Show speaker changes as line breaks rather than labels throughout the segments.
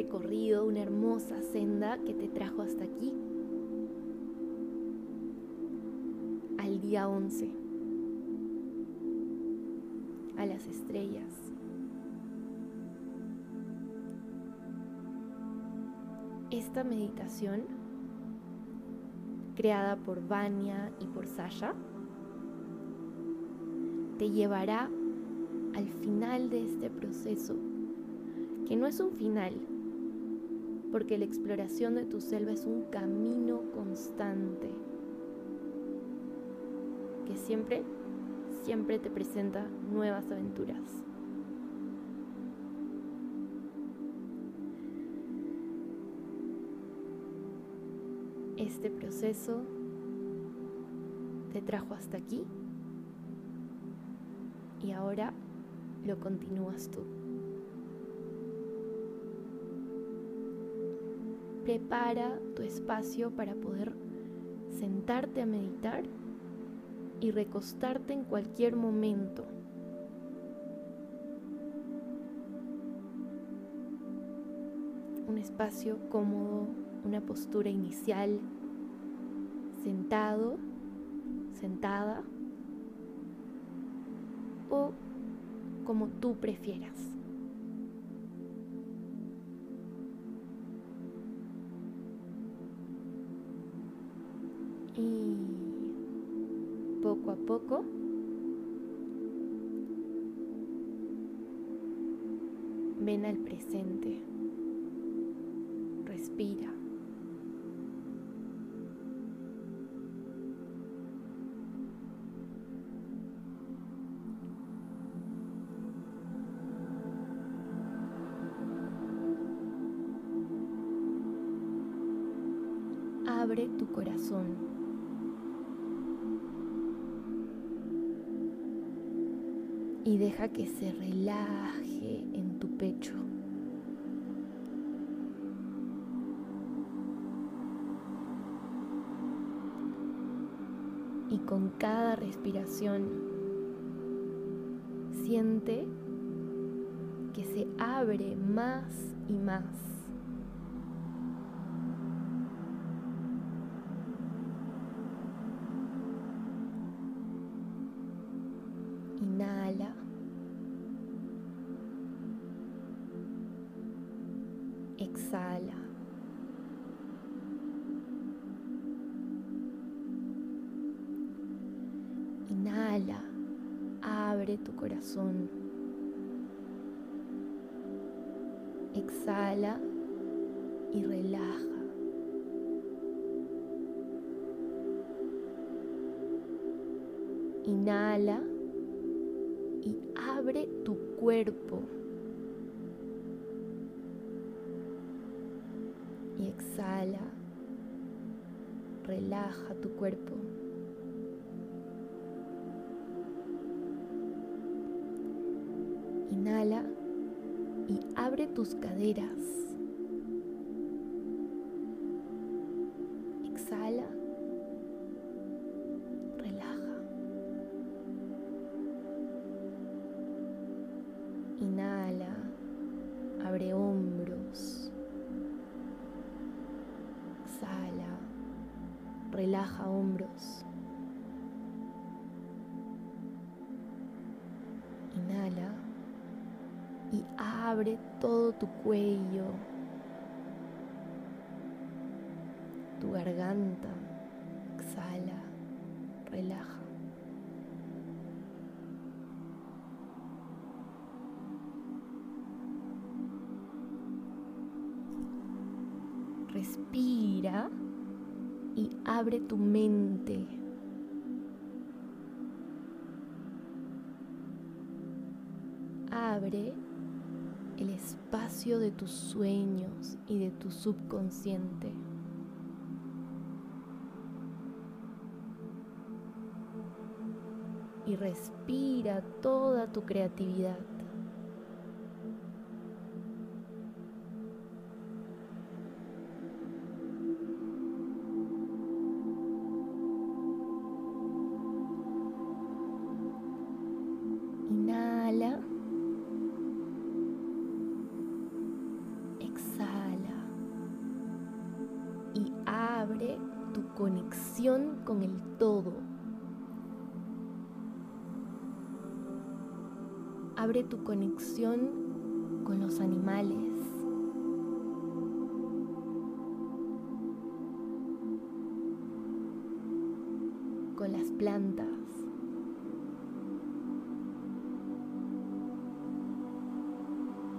recorrido una hermosa senda que te trajo hasta aquí, al día 11, a las estrellas. Esta meditación, creada por Vania y por Sasha, te llevará al final de este proceso, que no es un final, porque la exploración de tu selva es un camino constante, que siempre, siempre te presenta nuevas aventuras. Este proceso te trajo hasta aquí y ahora lo continúas tú. Prepara tu espacio para poder sentarte a meditar y recostarte en cualquier momento. Un espacio cómodo, una postura inicial, sentado, sentada o como tú prefieras. Y poco a poco ven al presente. Respira. Deja que se relaje en tu pecho. Y con cada respiración siente que se abre más y más tu corazón. Exhala y relaja. Inhala y abre tu cuerpo. y exhala. Relaja tu cuerpo. Inhala y abre tus caderas. Y abre tu mente. Abre el espacio de tus sueños y de tu subconsciente. Y respira toda tu creatividad. Abre tu conexión con los animales. Con las plantas.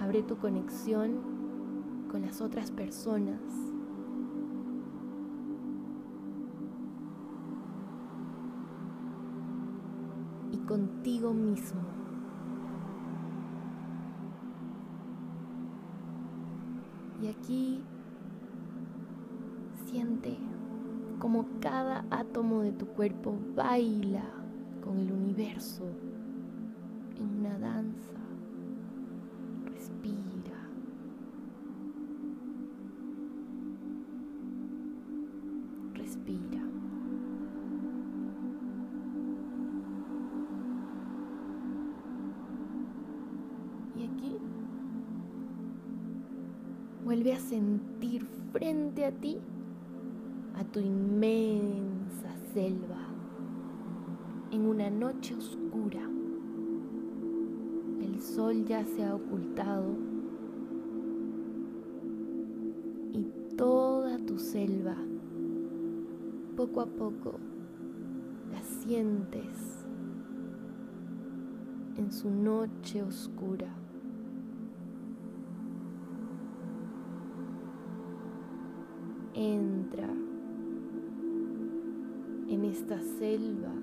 Abre tu conexión con las otras personas. Y contigo mismo. Aquí siente como cada átomo de tu cuerpo baila con el universo vuelve a sentir frente a ti a tu inmensa selva en una noche oscura. El sol ya se ha ocultado y toda tu selva poco a poco la sientes en su noche oscura. Entra en esta selva,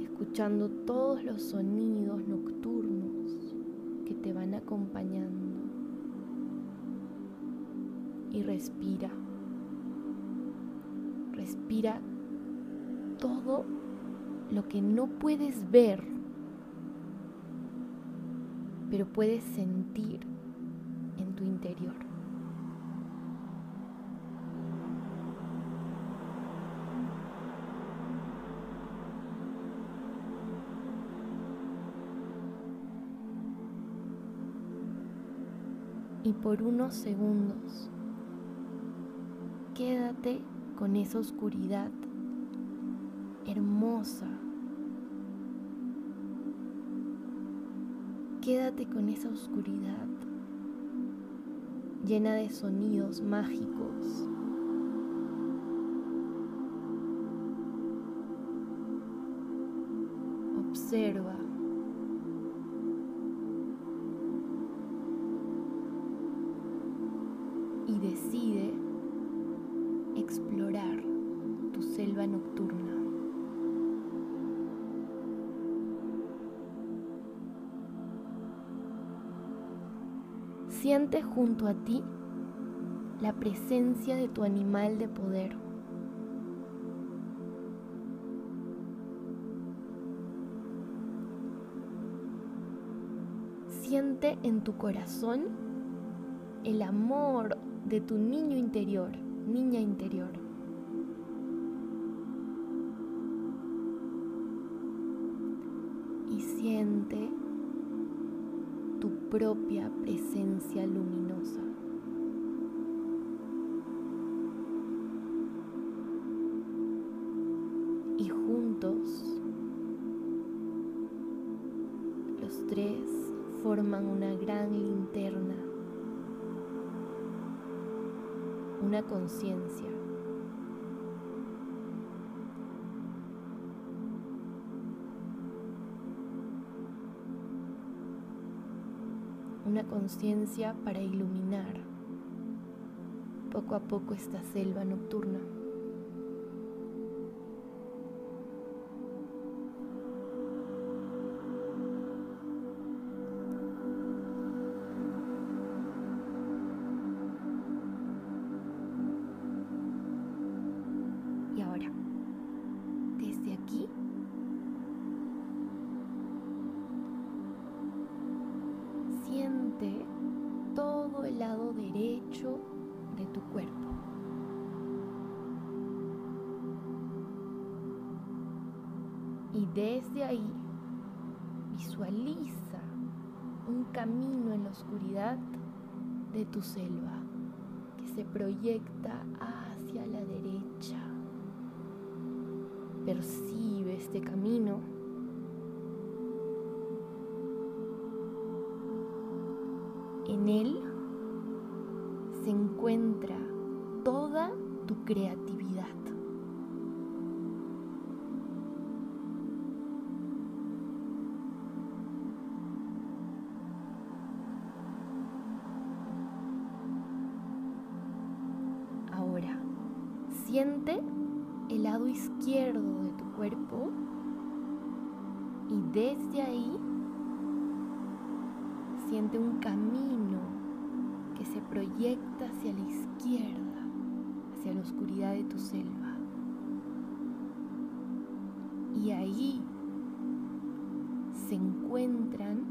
escuchando todos los sonidos nocturnos que te van acompañando. Y respira. Respira todo lo que no puedes ver, pero puedes sentir en tu interior. Y por unos segundos, quédate con esa oscuridad hermosa. Quédate con esa oscuridad llena de sonidos mágicos. Observa. Nocturna. Siente junto a ti la presencia de tu animal de poder. Siente en tu corazón el amor de tu niño interior, niña interior. Siente tu propia presencia luminosa. Y juntos, los tres forman una gran linterna, una conciencia. Conciencia para iluminar poco a poco esta selva nocturna. El lado derecho de tu cuerpo. Y desde ahí visualiza un camino en la oscuridad de tu selva que se proyecta hacia la derecha. Percibe este camino. En él encuentra toda tu creatividad. Ahora, siente el lado izquierdo de tu cuerpo y desde ahí siente un camino que se proyecta hacia la izquierda, hacia la oscuridad de tu selva. Y ahí se encuentran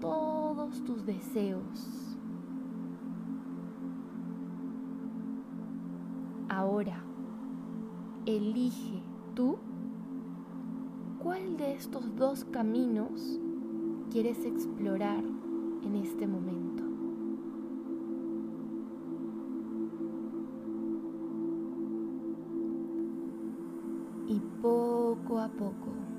todos tus deseos. Ahora, elige tú cuál de estos dos caminos quieres explorar en este momento. Poco a poco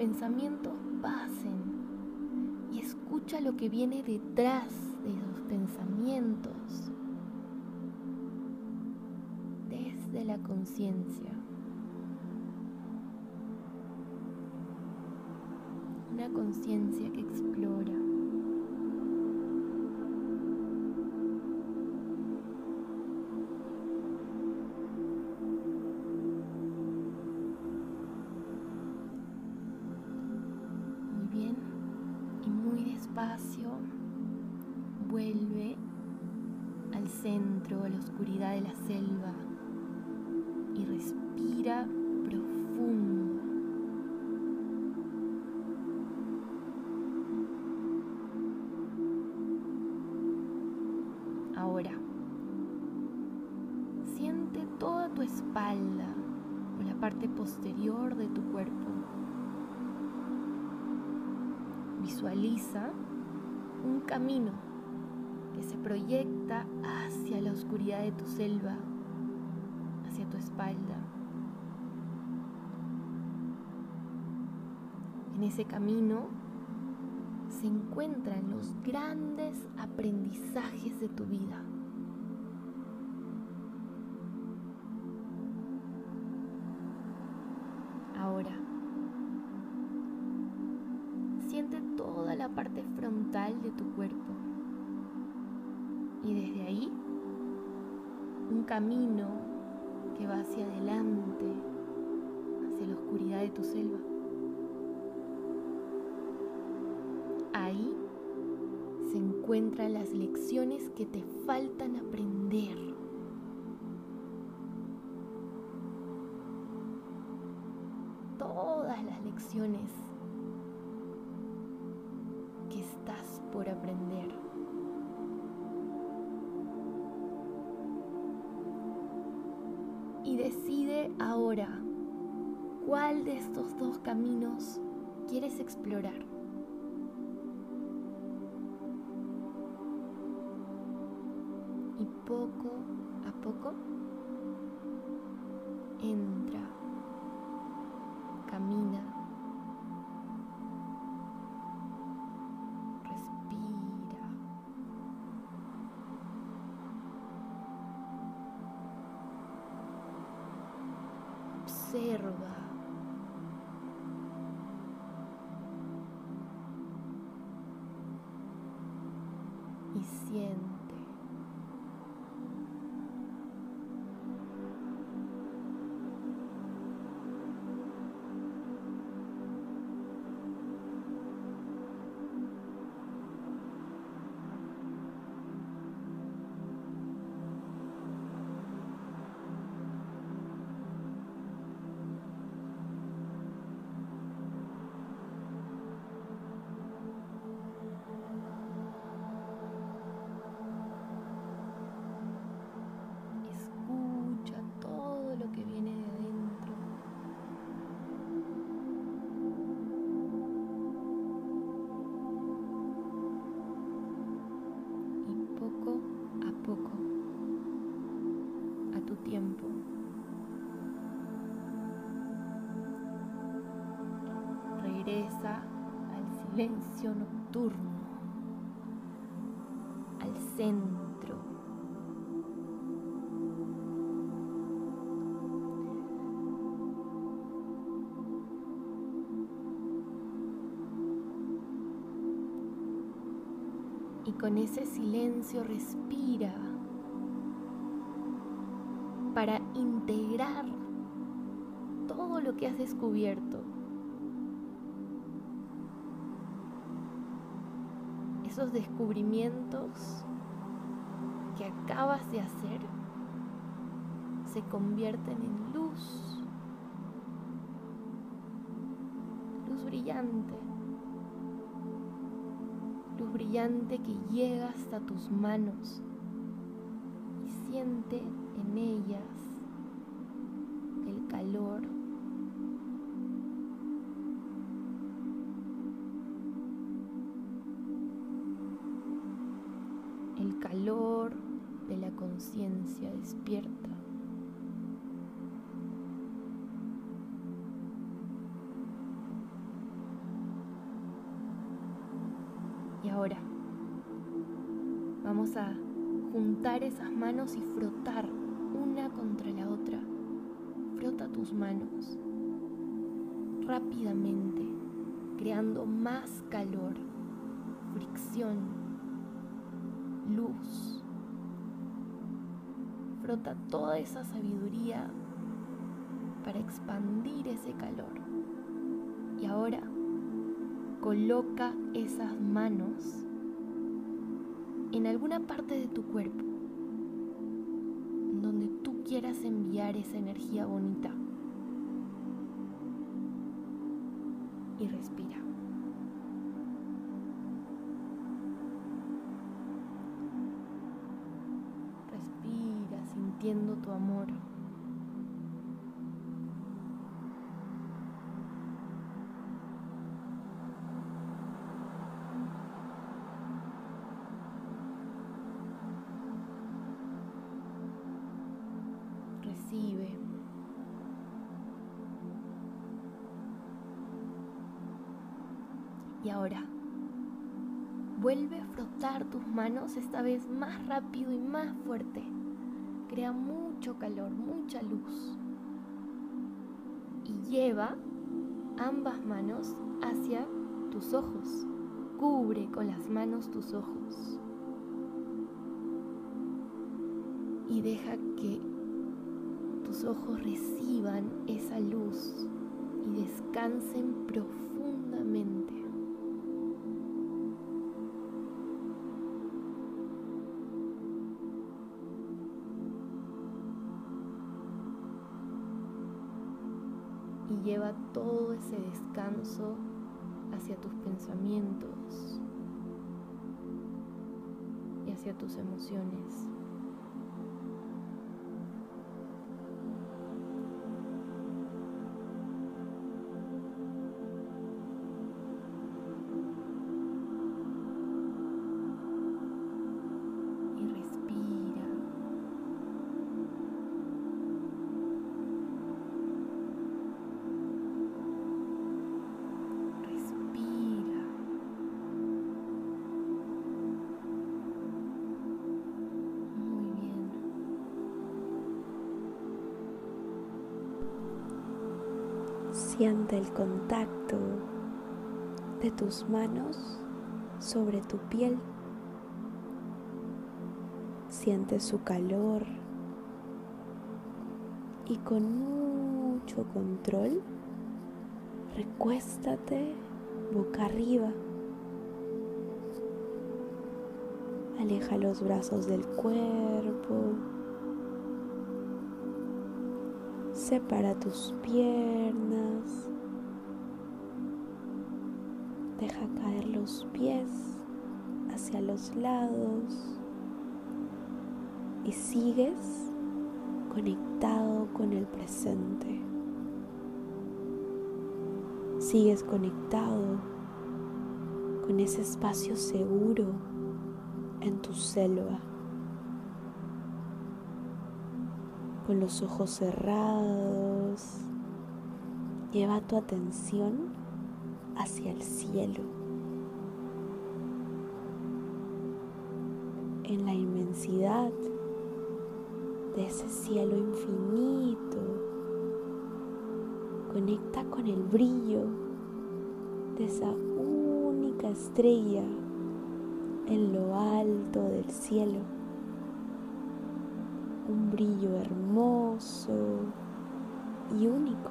pensamientos pasen y escucha lo que viene detrás de los pensamientos desde la conciencia. Una conciencia que explora. Espalda o la parte posterior de tu cuerpo. Visualiza un camino que se proyecta hacia la oscuridad de tu selva, hacia tu espalda. En ese camino se encuentran los grandes aprendizajes de tu vida. Camino que va hacia adelante, hacia la oscuridad de tu selva. Ahí se encuentran las lecciones que te faltan aprender. Todas las lecciones explorar. Y poco a poco entra, camina, respira. Observa. Y al silencio nocturno, al centro. Y con ese silencio respira para integrar todo lo que has descubierto esos descubrimientos que acabas de hacer se convierten en luz, luz brillante, luz brillante que llega hasta tus manos y siente en ellas el calor calor de la conciencia despierta. Y ahora vamos a juntar esas manos y frotar una contra la otra. Frota tus manos rápidamente, creando más calor, fricción Frota toda esa sabiduría para expandir ese calor. Y ahora coloca esas manos en alguna parte de tu cuerpo donde tú quieras enviar esa energía bonita. Y respira. Sintiendo tu amor. Recibe. Y ahora, vuelve a frotar tus manos esta vez más rápido y más fuerte crea mucho calor, mucha luz. Y lleva ambas manos hacia tus ojos. Cubre con las manos tus ojos. Y deja que tus ojos reciban esa luz y descansen profundamente. Todo ese descanso hacia tus pensamientos y hacia tus emociones.
Siente el contacto de tus manos sobre tu piel. Siente su calor y con mucho control recuéstate boca arriba. Aleja los brazos del cuerpo. Separa tus piernas. Deja caer los pies hacia los lados y sigues conectado con el presente. Sigues conectado con ese espacio seguro en tu selva. Con los ojos cerrados, lleva tu atención hacia el cielo. En la inmensidad de ese cielo infinito, conecta con el brillo de esa única estrella en lo alto del cielo. Un brillo hermoso y único.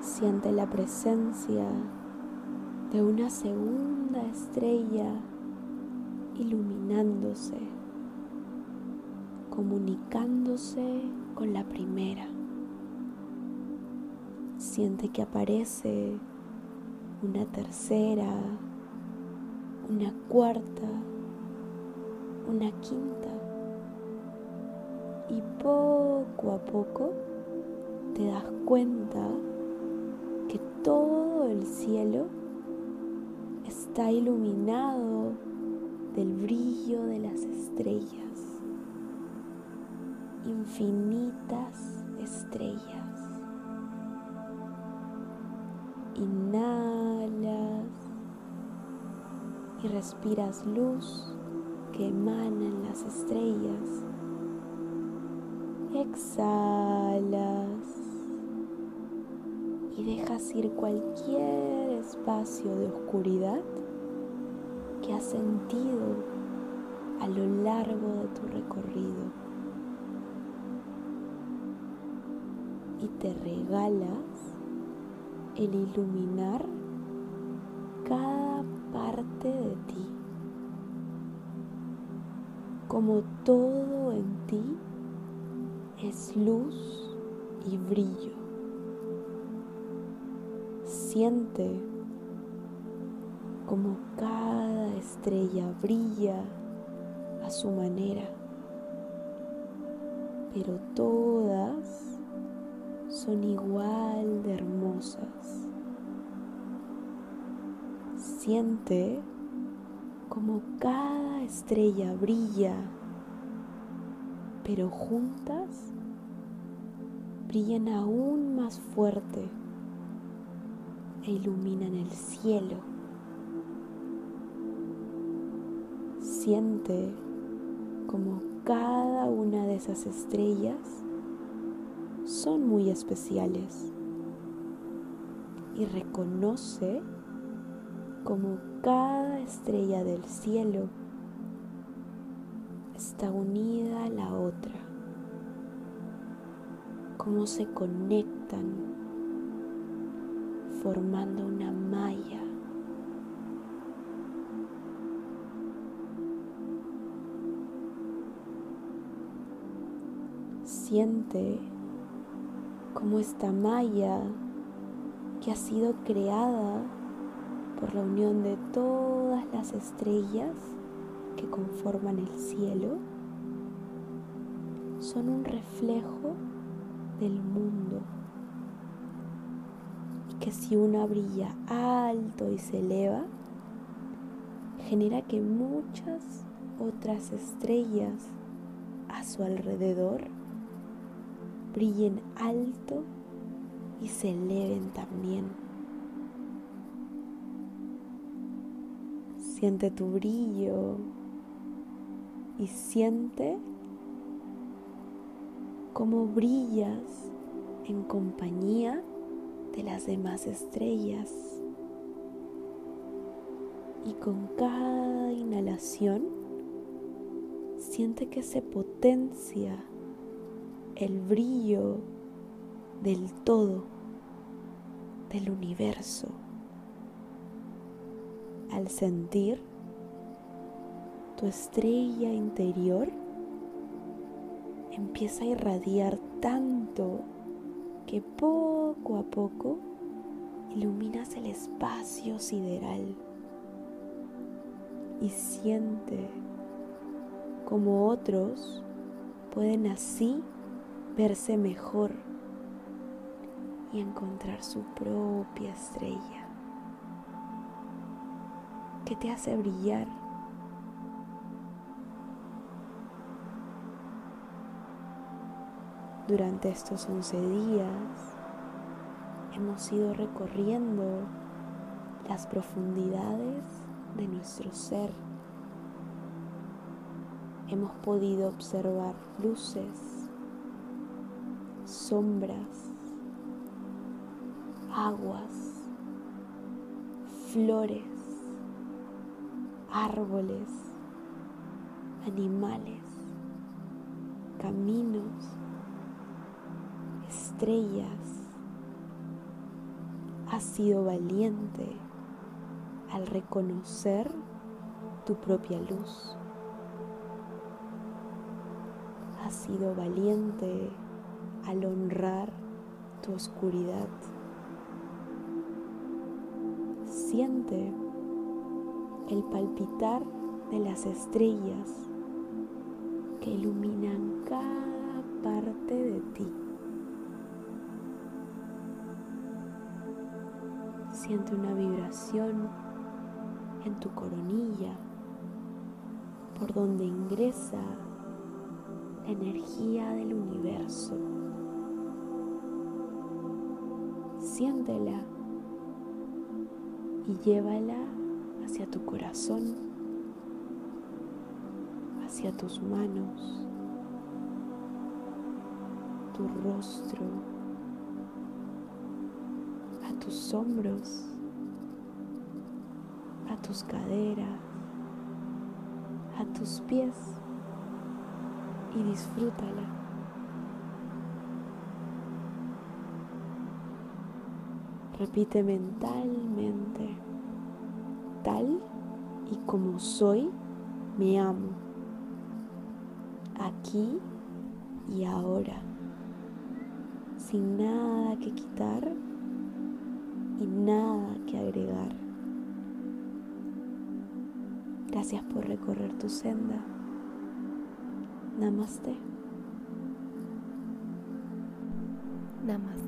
Siente la presencia de una segunda estrella iluminándose, comunicándose con la primera. Siente que aparece una tercera, una cuarta, una quinta. Y poco a poco te das cuenta que todo el cielo está iluminado del brillo de las estrellas, infinitas estrellas. Inhalas y respiras luz que emanan las estrellas. Exhalas y dejas ir cualquier espacio de oscuridad que has sentido a lo largo de tu recorrido. Y te regalas el iluminar cada parte de ti. Como todo en ti es luz y brillo. Siente como cada estrella brilla a su manera, pero todas son igual de hermosas. Siente como cada estrella brilla, pero juntas brillan aún más fuerte e iluminan el cielo. Siente como cada una de esas estrellas son muy especiales y reconoce como cada estrella del cielo está unida a la otra, cómo se conectan formando una malla. Siente como esta malla que ha sido creada por la unión de todas las estrellas que conforman el cielo son un reflejo del mundo. Que si una brilla alto y se eleva, genera que muchas otras estrellas a su alrededor brillen alto y se eleven también. Siente tu brillo y siente cómo brillas en compañía de las demás estrellas. Y con cada inhalación siente que se potencia el brillo del todo, del universo. Al sentir tu estrella interior empieza a irradiar tanto que poco a poco iluminas el espacio sideral y siente como otros pueden así verse mejor y encontrar su propia estrella que te hace brillar. Durante estos 11 días hemos ido recorriendo las profundidades de nuestro ser. Hemos podido observar luces, sombras, aguas, flores, árboles, animales, caminos, estrellas. Has sido valiente al reconocer tu propia luz. Has sido valiente al honrar tu oscuridad. Siente el palpitar de las estrellas que iluminan cada parte de ti. Siente una vibración en tu coronilla por donde ingresa la energía del universo. Siéntela y llévala hacia tu corazón, hacia tus manos, tu rostro, a tus hombros, a tus caderas, a tus pies y disfrútala. Repite mentalmente, tal y como soy, me amo, aquí y ahora, sin nada que quitar y nada que agregar. Gracias por recorrer tu senda. Namaste.
Namaste.